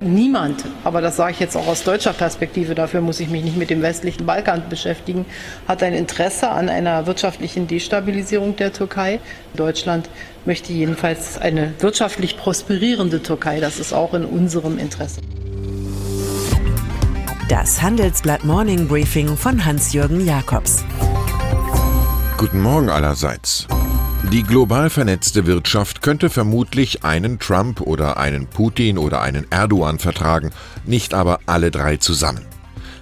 Niemand, aber das sage ich jetzt auch aus deutscher Perspektive, dafür muss ich mich nicht mit dem westlichen Balkan beschäftigen, hat ein Interesse an einer wirtschaftlichen Destabilisierung der Türkei. Deutschland möchte jedenfalls eine wirtschaftlich prosperierende Türkei. Das ist auch in unserem Interesse. Das Handelsblatt Morning Briefing von Hans-Jürgen Jakobs. Guten Morgen allerseits. Die global vernetzte Wirtschaft könnte vermutlich einen Trump oder einen Putin oder einen Erdogan vertragen, nicht aber alle drei zusammen.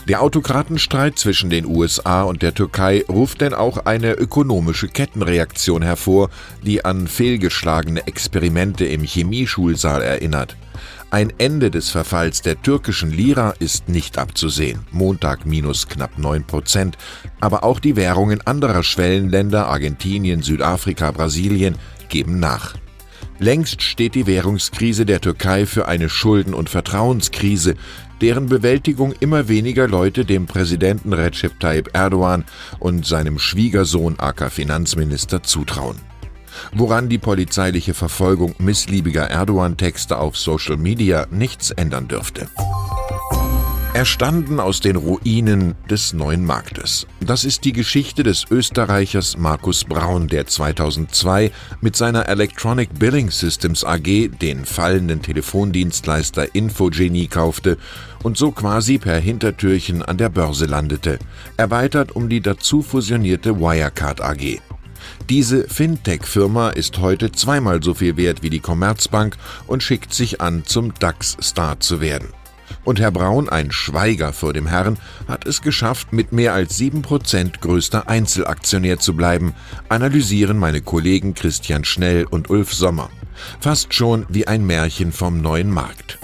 Der Autokratenstreit zwischen den USA und der Türkei ruft denn auch eine ökonomische Kettenreaktion hervor, die an fehlgeschlagene Experimente im Chemieschulsaal erinnert. Ein Ende des Verfalls der türkischen Lira ist nicht abzusehen. Montag minus knapp 9 Prozent. Aber auch die Währungen anderer Schwellenländer, Argentinien, Südafrika, Brasilien, geben nach. Längst steht die Währungskrise der Türkei für eine Schulden- und Vertrauenskrise, deren Bewältigung immer weniger Leute dem Präsidenten Recep Tayyip Erdogan und seinem Schwiegersohn aka Finanzminister zutrauen woran die polizeiliche Verfolgung missliebiger Erdogan-Texte auf Social Media nichts ändern dürfte. Erstanden aus den Ruinen des neuen Marktes. Das ist die Geschichte des Österreichers Markus Braun, der 2002 mit seiner Electronic Billing Systems AG den fallenden Telefondienstleister Infogenie kaufte und so quasi per Hintertürchen an der Börse landete, erweitert um die dazu fusionierte Wirecard AG. Diese Fintech-Firma ist heute zweimal so viel wert wie die Commerzbank und schickt sich an, zum DAX-Star zu werden. Und Herr Braun, ein Schweiger vor dem Herrn, hat es geschafft, mit mehr als 7% größter Einzelaktionär zu bleiben, analysieren meine Kollegen Christian Schnell und Ulf Sommer. Fast schon wie ein Märchen vom neuen Markt.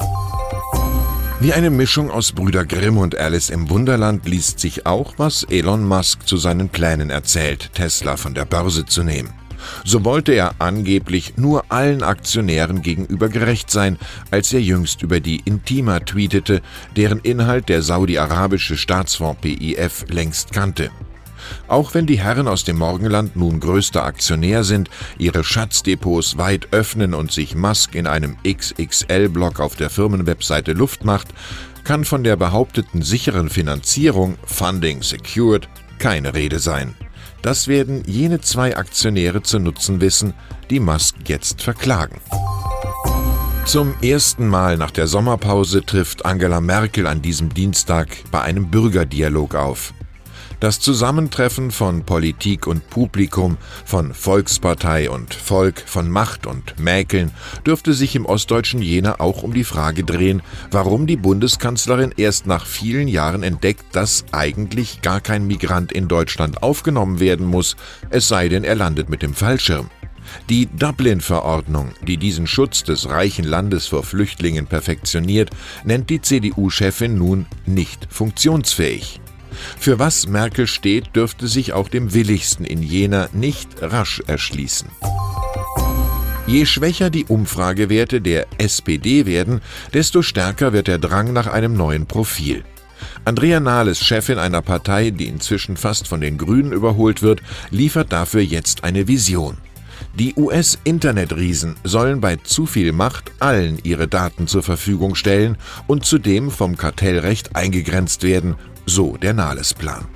Wie eine Mischung aus Brüder Grimm und Alice im Wunderland liest sich auch, was Elon Musk zu seinen Plänen erzählt, Tesla von der Börse zu nehmen. So wollte er angeblich nur allen Aktionären gegenüber gerecht sein, als er jüngst über die Intima tweetete, deren Inhalt der saudi-arabische Staatsfonds PIF längst kannte. Auch wenn die Herren aus dem Morgenland nun größter Aktionär sind, ihre Schatzdepots weit öffnen und sich Musk in einem XXL-Block auf der Firmenwebseite Luft macht, kann von der behaupteten sicheren Finanzierung Funding Secured keine Rede sein. Das werden jene zwei Aktionäre zu nutzen wissen, die Musk jetzt verklagen. Zum ersten Mal nach der Sommerpause trifft Angela Merkel an diesem Dienstag bei einem Bürgerdialog auf. Das Zusammentreffen von Politik und Publikum, von Volkspartei und Volk, von Macht und Mäkeln dürfte sich im ostdeutschen Jena auch um die Frage drehen, warum die Bundeskanzlerin erst nach vielen Jahren entdeckt, dass eigentlich gar kein Migrant in Deutschland aufgenommen werden muss, es sei denn, er landet mit dem Fallschirm. Die Dublin-Verordnung, die diesen Schutz des reichen Landes vor Flüchtlingen perfektioniert, nennt die CDU-Chefin nun nicht funktionsfähig. Für was Merkel steht, dürfte sich auch dem Willigsten in Jena nicht rasch erschließen. Je schwächer die Umfragewerte der SPD werden, desto stärker wird der Drang nach einem neuen Profil. Andrea Nahles, Chefin einer Partei, die inzwischen fast von den Grünen überholt wird, liefert dafür jetzt eine Vision. Die US-Internetriesen sollen bei zu viel Macht allen ihre Daten zur Verfügung stellen und zudem vom Kartellrecht eingegrenzt werden, so der Nahles-Plan.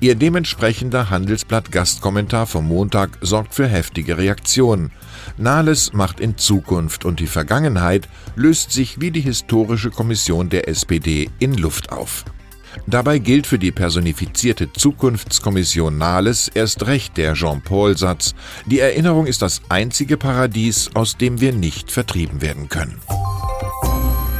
Ihr dementsprechender Handelsblatt-Gastkommentar vom Montag sorgt für heftige Reaktionen. Nahles macht in Zukunft und die Vergangenheit löst sich wie die historische Kommission der SPD in Luft auf. Dabei gilt für die personifizierte Zukunftskommission Nahles erst recht der Jean-Paul-Satz, die Erinnerung ist das einzige Paradies, aus dem wir nicht vertrieben werden können.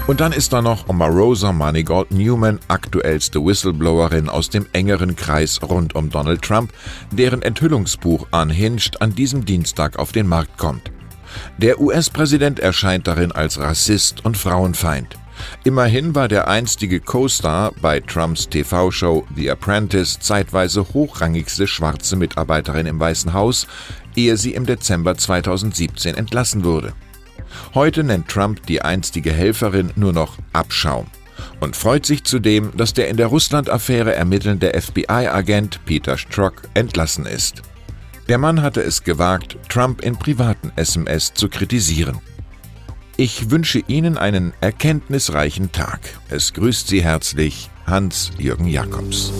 Und dann ist da noch Omarosa Manigault Newman, aktuellste Whistleblowerin aus dem engeren Kreis rund um Donald Trump, deren Enthüllungsbuch Unhinged an diesem Dienstag auf den Markt kommt. Der US-Präsident erscheint darin als Rassist und Frauenfeind. Immerhin war der einstige Co-Star bei Trumps TV-Show The Apprentice zeitweise hochrangigste schwarze Mitarbeiterin im Weißen Haus, ehe sie im Dezember 2017 entlassen wurde. Heute nennt Trump die einstige Helferin nur noch Abschaum und freut sich zudem, dass der in der Russland-Affäre ermittelnde FBI-Agent Peter Strzok entlassen ist. Der Mann hatte es gewagt, Trump in privaten SMS zu kritisieren. Ich wünsche Ihnen einen erkenntnisreichen Tag. Es grüßt Sie herzlich Hans-Jürgen Jakobs.